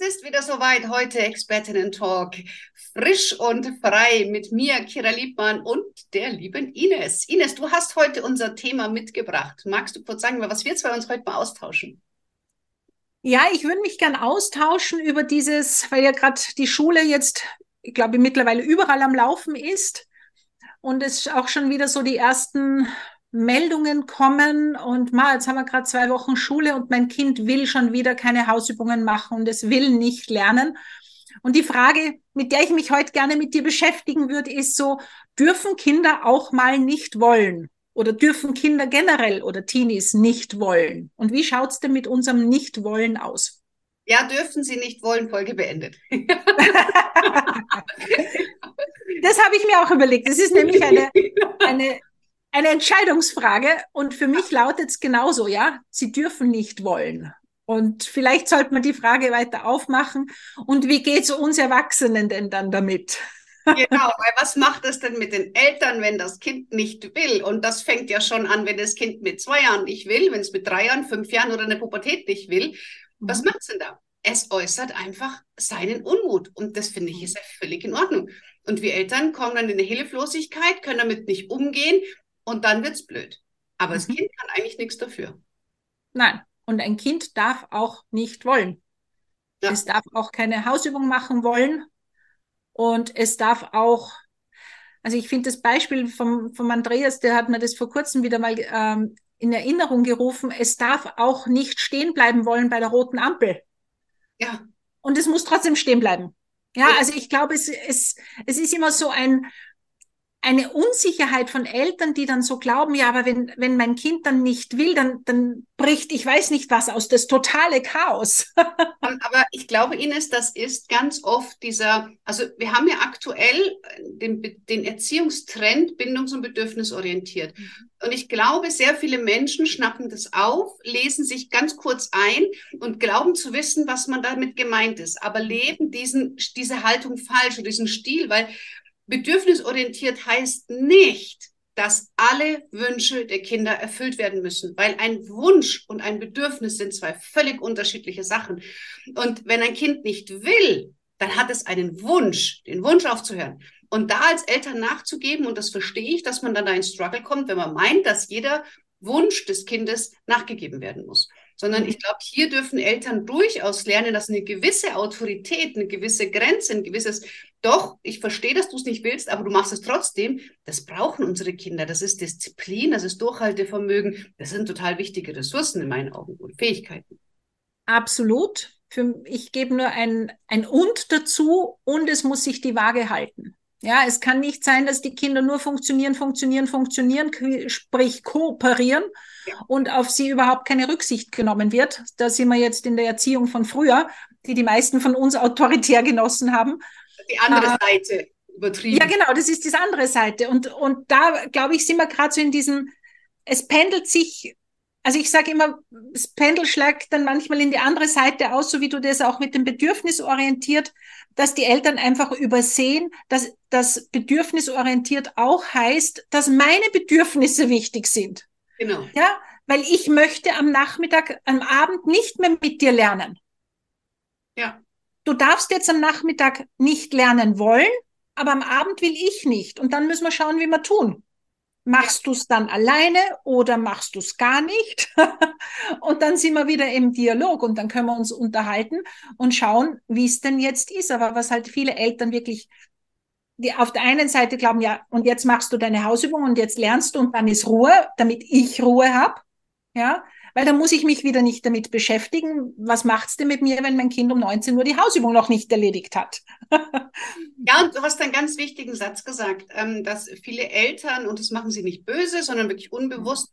Es ist wieder soweit. Heute Expertinnen Talk. Frisch und frei mit mir, Kira Liebmann und der lieben Ines. Ines, du hast heute unser Thema mitgebracht. Magst du kurz sagen, was wir zwei uns heute mal austauschen? Ja, ich würde mich gern austauschen über dieses, weil ja gerade die Schule jetzt, ich glaube, mittlerweile überall am Laufen ist und es auch schon wieder so die ersten Meldungen kommen und ma, jetzt haben wir gerade zwei Wochen Schule und mein Kind will schon wieder keine Hausübungen machen und es will nicht lernen. Und die Frage, mit der ich mich heute gerne mit dir beschäftigen würde, ist so, dürfen Kinder auch mal nicht wollen? Oder dürfen Kinder generell oder Teenies nicht wollen? Und wie schaut es denn mit unserem Nicht-Wollen aus? Ja, dürfen sie nicht wollen, Folge beendet. das habe ich mir auch überlegt. Das ist nämlich eine, eine eine Entscheidungsfrage und für mich lautet es genauso, ja, sie dürfen nicht wollen. Und vielleicht sollte man die Frage weiter aufmachen. Und wie geht es uns Erwachsenen denn dann damit? Genau, weil was macht es denn mit den Eltern, wenn das Kind nicht will? Und das fängt ja schon an, wenn das Kind mit zwei Jahren nicht will, wenn es mit drei Jahren, fünf Jahren oder in der Pubertät nicht will. Was mhm. macht es denn da? Es äußert einfach seinen Unmut. Und das finde ich ist ja völlig in Ordnung. Und wir Eltern kommen dann in eine Hilflosigkeit, können damit nicht umgehen und dann wird es blöd. Aber mhm. das Kind kann eigentlich nichts dafür. Nein, und ein Kind darf auch nicht wollen. Ja. Es darf auch keine Hausübung machen wollen. Und es darf auch, also ich finde das Beispiel vom, vom Andreas, der hat mir das vor kurzem wieder mal ähm, in Erinnerung gerufen, es darf auch nicht stehen bleiben wollen bei der roten Ampel. Ja. Und es muss trotzdem stehen bleiben. Ja, ja. also ich glaube, es, es, es ist immer so ein, eine Unsicherheit von Eltern, die dann so glauben, ja, aber wenn, wenn mein Kind dann nicht will, dann, dann bricht, ich weiß nicht was aus, das totale Chaos. aber ich glaube, Ines, das ist ganz oft dieser, also wir haben ja aktuell den, den Erziehungstrend bindungs- und bedürfnisorientiert. Mhm. Und ich glaube, sehr viele Menschen schnappen das auf, lesen sich ganz kurz ein und glauben zu wissen, was man damit gemeint ist, aber leben diesen, diese Haltung falsch und diesen Stil, weil Bedürfnisorientiert heißt nicht, dass alle Wünsche der Kinder erfüllt werden müssen, weil ein Wunsch und ein Bedürfnis sind zwei völlig unterschiedliche Sachen. Und wenn ein Kind nicht will, dann hat es einen Wunsch, den Wunsch aufzuhören. Und da als Eltern nachzugeben, und das verstehe ich, dass man dann da in Struggle kommt, wenn man meint, dass jeder Wunsch des Kindes nachgegeben werden muss sondern ich glaube, hier dürfen Eltern durchaus lernen, dass eine gewisse Autorität, eine gewisse Grenze, ein gewisses, doch, ich verstehe, dass du es nicht willst, aber du machst es trotzdem, das brauchen unsere Kinder. Das ist Disziplin, das ist Durchhaltevermögen, das sind total wichtige Ressourcen in meinen Augen und Fähigkeiten. Absolut. Für, ich gebe nur ein, ein Und dazu und es muss sich die Waage halten. Ja, es kann nicht sein, dass die Kinder nur funktionieren, funktionieren, funktionieren, sprich kooperieren und auf sie überhaupt keine Rücksicht genommen wird. Da sind wir jetzt in der Erziehung von früher, die die meisten von uns autoritär genossen haben. Die andere äh, Seite übertrieben. Ja, genau, das ist die andere Seite. Und, und da, glaube ich, sind wir gerade so in diesem, es pendelt sich also ich sage immer, das Pendel schlägt dann manchmal in die andere Seite aus, so wie du das auch mit dem Bedürfnis orientiert, dass die Eltern einfach übersehen, dass das bedürfnisorientiert auch heißt, dass meine Bedürfnisse wichtig sind. Genau. Ja, weil ich möchte am Nachmittag, am Abend nicht mehr mit dir lernen. Ja. Du darfst jetzt am Nachmittag nicht lernen wollen, aber am Abend will ich nicht. Und dann müssen wir schauen, wie wir tun. Machst du es dann alleine oder machst du es gar nicht? und dann sind wir wieder im Dialog und dann können wir uns unterhalten und schauen, wie es denn jetzt ist. Aber was halt viele Eltern wirklich die auf der einen Seite glauben, ja, und jetzt machst du deine Hausübung und jetzt lernst du und dann ist Ruhe, damit ich Ruhe habe. Ja, weil dann muss ich mich wieder nicht damit beschäftigen, was macht's denn mit mir, wenn mein Kind um 19 Uhr die Hausübung noch nicht erledigt hat. ja, und du hast einen ganz wichtigen Satz gesagt, ähm, dass viele Eltern, und das machen sie nicht böse, sondern wirklich unbewusst,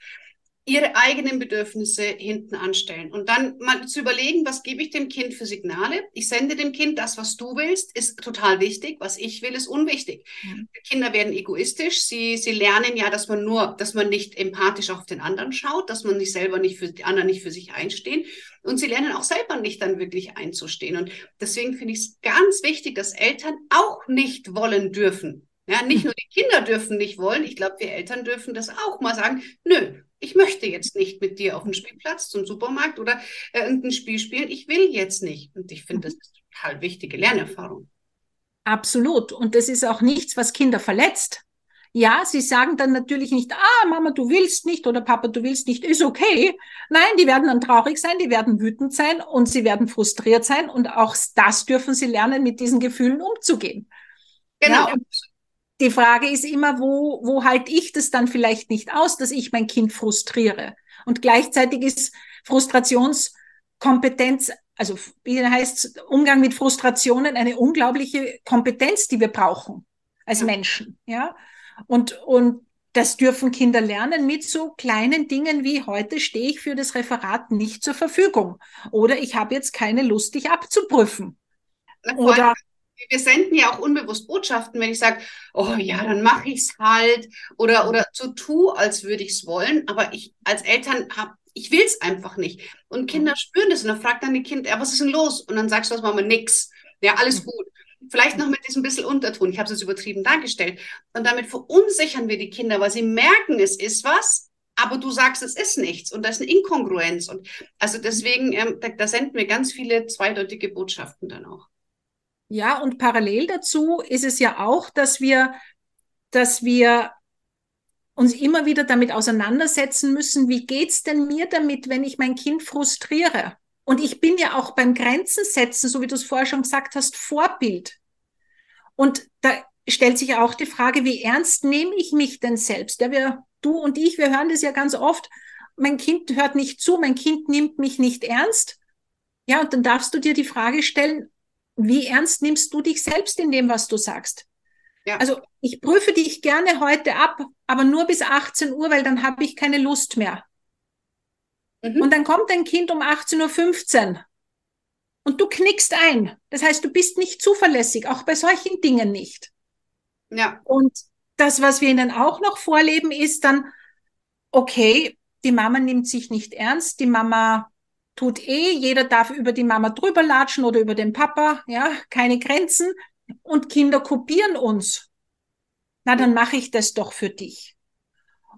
ihre eigenen Bedürfnisse hinten anstellen und dann mal zu überlegen, was gebe ich dem Kind für Signale? Ich sende dem Kind das, was du willst, ist total wichtig. Was ich will, ist unwichtig. Mhm. Kinder werden egoistisch. Sie, sie lernen ja, dass man nur, dass man nicht empathisch auf den anderen schaut, dass man sich selber nicht für die anderen nicht für sich einstehen. Und sie lernen auch selber nicht dann wirklich einzustehen. Und deswegen finde ich es ganz wichtig, dass Eltern auch nicht wollen dürfen. Ja, nicht nur die Kinder dürfen nicht wollen. Ich glaube, wir Eltern dürfen das auch mal sagen. Nö, ich möchte jetzt nicht mit dir auf den Spielplatz zum Supermarkt oder äh, irgendein Spiel spielen. Ich will jetzt nicht. Und ich finde, das ist total wichtige Lernerfahrung. Absolut. Und das ist auch nichts, was Kinder verletzt. Ja, sie sagen dann natürlich nicht, ah, Mama, du willst nicht oder Papa, du willst nicht, ist okay. Nein, die werden dann traurig sein, die werden wütend sein und sie werden frustriert sein und auch das dürfen sie lernen, mit diesen Gefühlen umzugehen. Genau. Ja, die Frage ist immer, wo, wo halte ich das dann vielleicht nicht aus, dass ich mein Kind frustriere? Und gleichzeitig ist Frustrationskompetenz, also wie heißt Umgang mit Frustrationen, eine unglaubliche Kompetenz, die wir brauchen als. Menschen, ja. Und, und das dürfen Kinder lernen mit so kleinen Dingen wie heute stehe ich für das Referat nicht zur Verfügung oder ich habe jetzt keine Lust, dich abzuprüfen. Oder wir senden ja auch unbewusst Botschaften, wenn ich sage, oh ja, dann mache ich es halt oder, oder so tu, als würde ich es wollen. Aber ich als Eltern habe, ich will es einfach nicht. Und Kinder mhm. spüren das und dann fragt dann die Kind, ja, was ist denn los? Und dann sagst du als Mama nix. Ja, alles mhm. gut. Vielleicht noch mit diesem bisschen Unterton. Ich habe es übertrieben dargestellt. Und damit verunsichern wir die Kinder, weil sie merken, es ist was, aber du sagst, es ist nichts und da ist eine Inkongruenz. Und also deswegen, ähm, da, da senden wir ganz viele zweideutige Botschaften dann auch. Ja, und parallel dazu ist es ja auch, dass wir, dass wir uns immer wieder damit auseinandersetzen müssen, wie geht's denn mir damit, wenn ich mein Kind frustriere? Und ich bin ja auch beim Grenzen setzen, so wie du es vorher schon gesagt hast, Vorbild. Und da stellt sich auch die Frage, wie ernst nehme ich mich denn selbst? Ja, wir, du und ich, wir hören das ja ganz oft. Mein Kind hört nicht zu, mein Kind nimmt mich nicht ernst. Ja, und dann darfst du dir die Frage stellen, wie ernst nimmst du dich selbst in dem, was du sagst? Ja. Also ich prüfe dich gerne heute ab, aber nur bis 18 Uhr, weil dann habe ich keine Lust mehr. Mhm. Und dann kommt dein Kind um 18.15 Uhr und du knickst ein. Das heißt, du bist nicht zuverlässig, auch bei solchen Dingen nicht. Ja. Und das, was wir ihnen auch noch vorleben, ist dann, okay, die Mama nimmt sich nicht ernst, die Mama tut eh, jeder darf über die Mama drüber latschen oder über den Papa, ja, keine Grenzen. Und Kinder kopieren uns. Na, dann mache ich das doch für dich.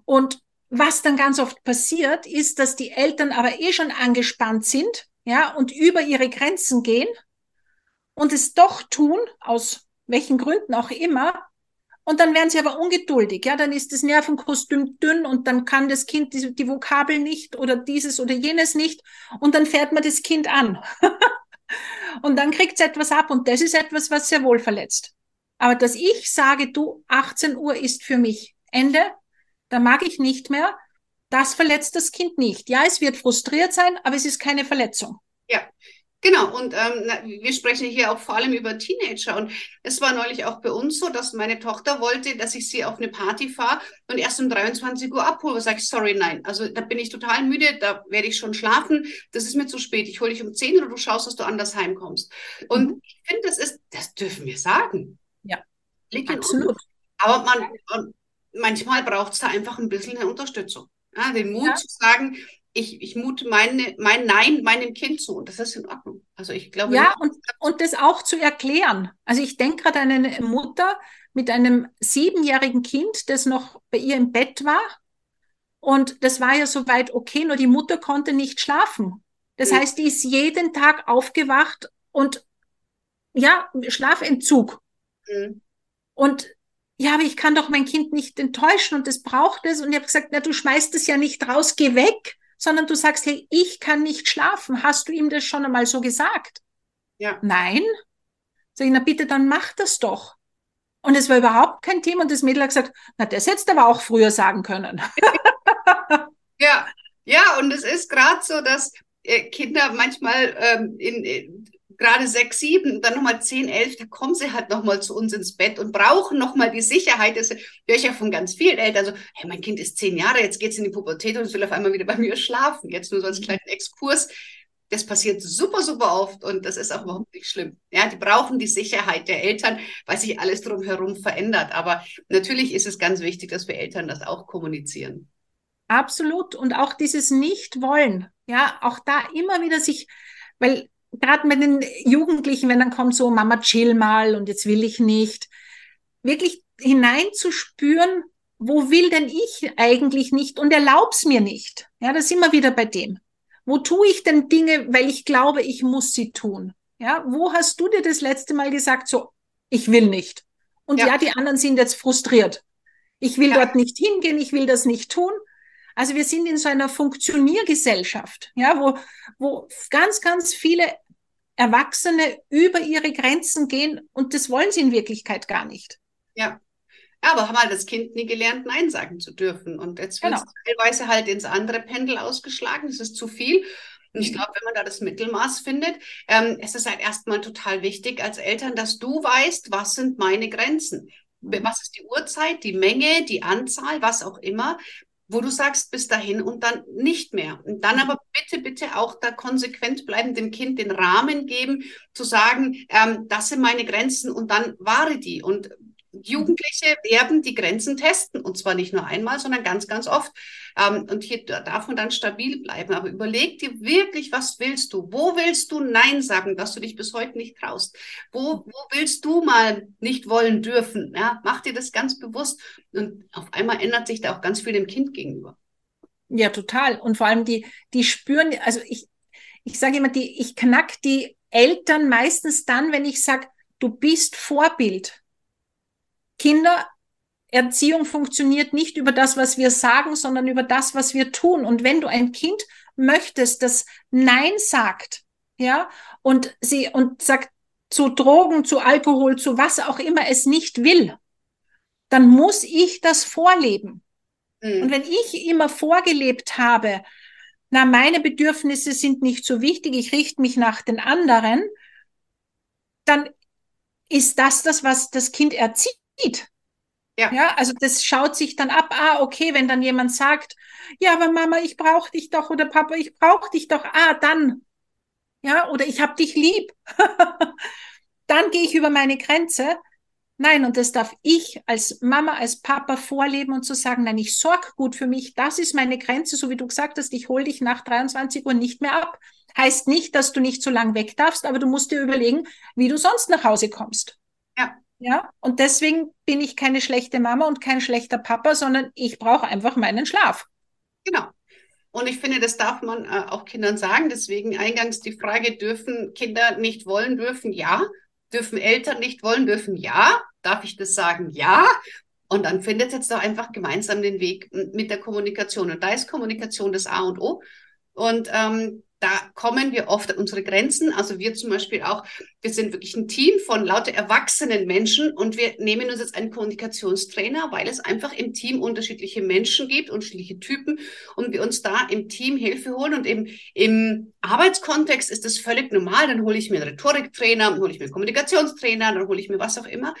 Und was dann ganz oft passiert, ist, dass die Eltern aber eh schon angespannt sind, ja, und über ihre Grenzen gehen und es doch tun, aus welchen Gründen auch immer, und dann werden sie aber ungeduldig. Ja, dann ist das Nervenkostüm dünn und dann kann das Kind die, die Vokabel nicht oder dieses oder jenes nicht. Und dann fährt man das Kind an. und dann kriegt es etwas ab. Und das ist etwas, was sehr wohl verletzt. Aber dass ich sage, du, 18 Uhr ist für mich Ende, da mag ich nicht mehr, das verletzt das Kind nicht. Ja, es wird frustriert sein, aber es ist keine Verletzung. Ja, Genau, und ähm, wir sprechen hier auch vor allem über Teenager. Und es war neulich auch bei uns so, dass meine Tochter wollte, dass ich sie auf eine Party fahre und erst um 23 Uhr abhole. Sag ich, sorry, nein. Also da bin ich total müde, da werde ich schon schlafen. Das ist mir zu spät. Ich hole dich um 10 oder du schaust, dass du anders heimkommst. Und mhm. ich finde, das ist, das dürfen wir sagen. Ja, Liegt absolut. Aber man, manchmal braucht es da einfach ein bisschen eine Unterstützung. Ja, den Mut ja. zu sagen, ich, ich mute meine, mein Nein meinem Kind zu und das ist in Ordnung. Also ich glaube. Ja, und, und das auch zu erklären. Also ich denke gerade an eine Mutter mit einem siebenjährigen Kind, das noch bei ihr im Bett war. Und das war ja soweit okay, nur die Mutter konnte nicht schlafen. Das mhm. heißt, die ist jeden Tag aufgewacht und ja, Schlafentzug. Mhm. Und ja, aber ich kann doch mein Kind nicht enttäuschen und das braucht es. Und ich habe gesagt, na, du schmeißt es ja nicht raus, geh weg sondern du sagst, hey, ich kann nicht schlafen. Hast du ihm das schon einmal so gesagt? Ja. Nein? Sag ich, na bitte, dann mach das doch. Und es war überhaupt kein Thema und das Mädel hat gesagt, na, das hättest du aber auch früher sagen können. ja, ja, und es ist gerade so, dass äh, Kinder manchmal ähm, in, in gerade sechs, sieben, dann nochmal zehn, elf, da kommen sie halt nochmal zu uns ins Bett und brauchen nochmal die Sicherheit. Das höre ich ja von ganz vielen Eltern so, hey, mein Kind ist zehn Jahre, jetzt geht's in die Pubertät und es will auf einmal wieder bei mir schlafen. Jetzt nur so als mhm. kleinen Exkurs. Das passiert super, super oft und das ist auch überhaupt nicht schlimm. Ja, die brauchen die Sicherheit der Eltern, weil sich alles drumherum verändert. Aber natürlich ist es ganz wichtig, dass wir Eltern das auch kommunizieren. Absolut. Und auch dieses Nicht-Wollen. Ja, auch da immer wieder sich, weil gerade mit den Jugendlichen, wenn dann kommt so, Mama, chill mal und jetzt will ich nicht, wirklich hineinzuspüren, wo will denn ich eigentlich nicht und erlaub's mir nicht. Ja, das sind wir wieder bei dem. Wo tue ich denn Dinge, weil ich glaube, ich muss sie tun? Ja, wo hast du dir das letzte Mal gesagt, so, ich will nicht? Und ja, ja die anderen sind jetzt frustriert. Ich will ja. dort nicht hingehen, ich will das nicht tun. Also wir sind in so einer Funktioniergesellschaft, ja, wo, wo ganz, ganz viele Erwachsene über ihre Grenzen gehen und das wollen sie in Wirklichkeit gar nicht. Ja. Aber haben halt das Kind nie gelernt, Nein sagen zu dürfen. Und jetzt wird genau. es teilweise halt ins andere Pendel ausgeschlagen. Es ist zu viel. Und ich glaube, wenn man da das Mittelmaß findet, ähm, es ist halt erstmal total wichtig als Eltern, dass du weißt, was sind meine Grenzen. Mhm. Was ist die Uhrzeit, die Menge, die Anzahl, was auch immer wo du sagst, bis dahin und dann nicht mehr. Und dann aber bitte, bitte auch da konsequent bleiben, dem Kind den Rahmen geben, zu sagen, ähm, das sind meine Grenzen und dann wahre die. Und Jugendliche werden die Grenzen testen und zwar nicht nur einmal, sondern ganz, ganz oft. Ähm, und hier darf man dann stabil bleiben. Aber überleg dir wirklich, was willst du? Wo willst du Nein sagen, dass du dich bis heute nicht traust? Wo, wo willst du mal nicht wollen dürfen? Ja, mach dir das ganz bewusst und auf einmal ändert sich da auch ganz viel dem Kind gegenüber. Ja, total. Und vor allem die, die spüren, also ich, ich sage immer, die, ich knack die Eltern meistens dann, wenn ich sage, du bist Vorbild. Kindererziehung funktioniert nicht über das, was wir sagen, sondern über das, was wir tun. Und wenn du ein Kind möchtest, das Nein sagt, ja, und sie, und sagt zu Drogen, zu Alkohol, zu was auch immer es nicht will, dann muss ich das vorleben. Mhm. Und wenn ich immer vorgelebt habe, na, meine Bedürfnisse sind nicht so wichtig, ich richte mich nach den anderen, dann ist das das, was das Kind erzieht. Ja. ja, also das schaut sich dann ab, ah, okay, wenn dann jemand sagt, ja, aber Mama, ich brauche dich doch oder Papa, ich brauche dich doch, ah, dann, ja, oder ich hab dich lieb. dann gehe ich über meine Grenze. Nein, und das darf ich als Mama, als Papa vorleben und zu sagen, nein, ich sorg gut für mich, das ist meine Grenze, so wie du gesagt hast, ich hol dich nach 23 Uhr nicht mehr ab. Heißt nicht, dass du nicht so lang weg darfst, aber du musst dir überlegen, wie du sonst nach Hause kommst. Ja. Und deswegen bin ich keine schlechte Mama und kein schlechter Papa, sondern ich brauche einfach meinen Schlaf. Genau. Und ich finde, das darf man äh, auch Kindern sagen. Deswegen eingangs die Frage, dürfen Kinder nicht wollen, dürfen ja. Dürfen Eltern nicht wollen, dürfen ja. Darf ich das sagen? Ja. Und dann findet jetzt doch einfach gemeinsam den Weg mit der Kommunikation. Und da ist Kommunikation das A und O. Und ähm, da kommen wir oft an unsere Grenzen. Also wir zum Beispiel auch, wir sind wirklich ein Team von lauter erwachsenen Menschen und wir nehmen uns jetzt einen Kommunikationstrainer, weil es einfach im Team unterschiedliche Menschen gibt, unterschiedliche Typen und wir uns da im Team Hilfe holen und im, im Arbeitskontext ist das völlig normal. Dann hole ich mir einen Rhetoriktrainer, dann hole ich mir einen Kommunikationstrainer, dann hole ich mir was auch immer.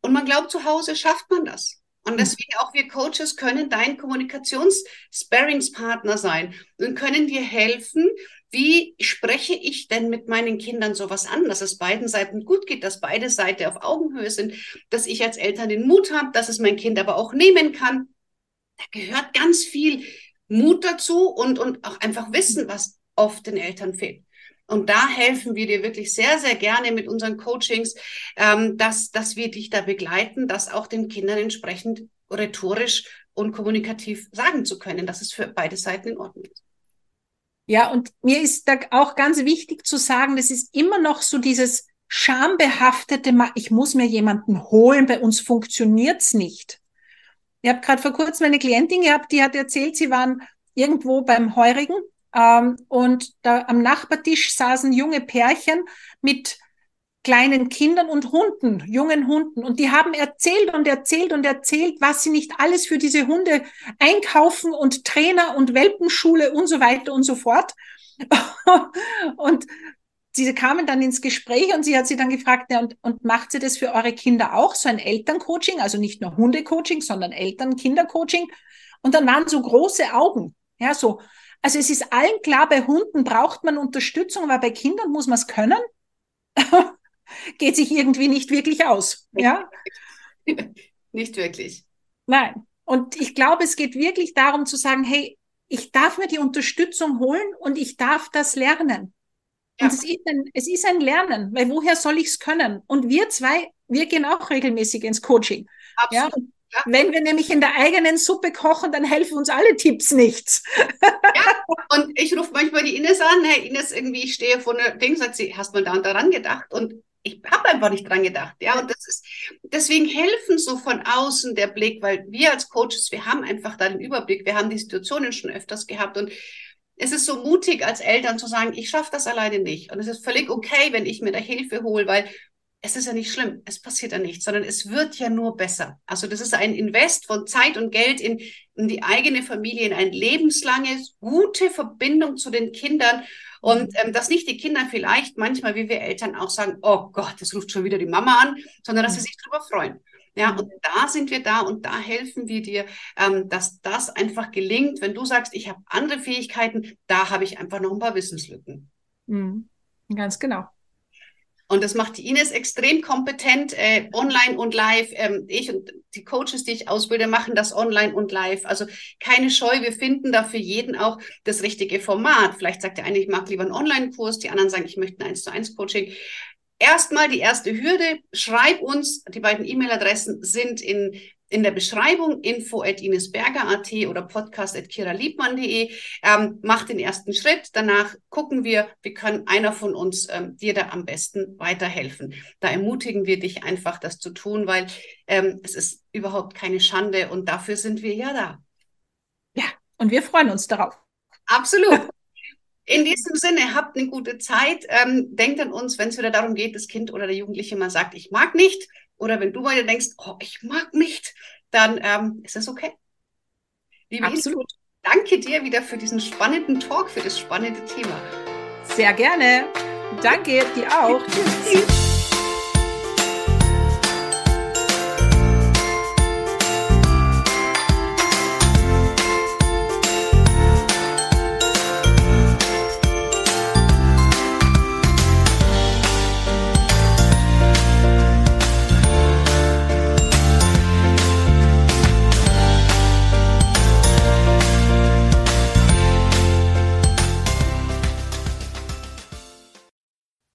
Und man glaubt, zu Hause schafft man das. Und hm. deswegen auch wir Coaches können dein Kommunikations-Sparringspartner sein und können dir helfen, wie spreche ich denn mit meinen Kindern sowas an, dass es beiden Seiten gut geht, dass beide Seiten auf Augenhöhe sind, dass ich als Eltern den Mut habe, dass es mein Kind aber auch nehmen kann. Da gehört ganz viel Mut dazu und, und auch einfach Wissen, was oft den Eltern fehlt. Und da helfen wir dir wirklich sehr, sehr gerne mit unseren Coachings, ähm, dass, dass wir dich da begleiten, das auch den Kindern entsprechend rhetorisch und kommunikativ sagen zu können, dass es für beide Seiten in Ordnung ist. Ja, und mir ist da auch ganz wichtig zu sagen, das ist immer noch so dieses schambehaftete, ich muss mir jemanden holen, bei uns funktioniert's nicht. Ich habe gerade vor kurzem eine Klientin gehabt, die hat erzählt, sie waren irgendwo beim Heurigen ähm, und da am Nachbartisch saßen junge Pärchen mit kleinen Kindern und Hunden, jungen Hunden. Und die haben erzählt und erzählt und erzählt, was sie nicht alles für diese Hunde einkaufen und Trainer und Welpenschule und so weiter und so fort. und sie kamen dann ins Gespräch und sie hat sie dann gefragt, ja, und, und macht sie das für eure Kinder auch, so ein Elterncoaching, also nicht nur Hundecoaching, sondern Eltern-Kindercoaching? Und dann waren so große Augen, ja, so. Also es ist allen klar, bei Hunden braucht man Unterstützung, aber bei Kindern muss man es können. Geht sich irgendwie nicht wirklich aus, ja? Nicht wirklich. Nein. Und ich glaube, es geht wirklich darum zu sagen, hey, ich darf mir die Unterstützung holen und ich darf das lernen. Ja. Und es ist, ein, es ist ein Lernen, weil woher soll ich es können? Und wir zwei, wir gehen auch regelmäßig ins Coaching. Absolut. Ja? Ja. Wenn wir nämlich in der eigenen Suppe kochen, dann helfen uns alle Tipps nichts. Ja, und ich rufe manchmal die Ines an, hey Ines, irgendwie, ich stehe vor einer Ding, sagt sie, hast du mal da und daran gedacht? Und ich habe einfach nicht dran gedacht. Ja, und das ist, deswegen helfen so von außen der Blick, weil wir als Coaches, wir haben einfach da den Überblick, wir haben die Situationen schon öfters gehabt und es ist so mutig als Eltern zu sagen, ich schaffe das alleine nicht. Und es ist völlig okay, wenn ich mir da Hilfe hole, weil es ist ja nicht schlimm, es passiert ja nichts, sondern es wird ja nur besser. Also das ist ein Invest von Zeit und Geld in, in die eigene Familie, in eine lebenslange, gute Verbindung zu den Kindern. Und ähm, dass nicht die Kinder vielleicht manchmal, wie wir Eltern auch sagen, oh Gott, das ruft schon wieder die Mama an, sondern dass sie sich darüber freuen. Ja, und da sind wir da und da helfen wir dir, ähm, dass das einfach gelingt. Wenn du sagst, ich habe andere Fähigkeiten, da habe ich einfach noch ein paar Wissenslücken. Mhm. Ganz genau. Und das macht die Ines extrem kompetent, äh, online und live. Ähm, ich und die Coaches, die ich ausbilde, machen das online und live. Also keine Scheu, wir finden da für jeden auch das richtige Format. Vielleicht sagt der eine, ich mag lieber einen Online-Kurs, die anderen sagen, ich möchte ein 1 zu 1 Coaching. Erstmal die erste Hürde, schreib uns, die beiden E-Mail-Adressen sind in in der Beschreibung info at inesberger.at oder podcast at kiraliebmann.de. Ähm, mach den ersten Schritt. Danach gucken wir, wie kann einer von uns ähm, dir da am besten weiterhelfen. Da ermutigen wir dich einfach, das zu tun, weil ähm, es ist überhaupt keine Schande und dafür sind wir ja da. Ja, und wir freuen uns darauf. Absolut. In diesem Sinne, habt eine gute Zeit. Ähm, denkt an uns, wenn es wieder darum geht, das Kind oder der Jugendliche mal sagt, ich mag nicht, oder wenn du mal denkst, oh, ich mag nicht, dann ähm, ist es okay. Liebe Absolut. Ines, danke dir wieder für diesen spannenden Talk, für das spannende Thema. Sehr gerne. Danke dir auch. Tschüss.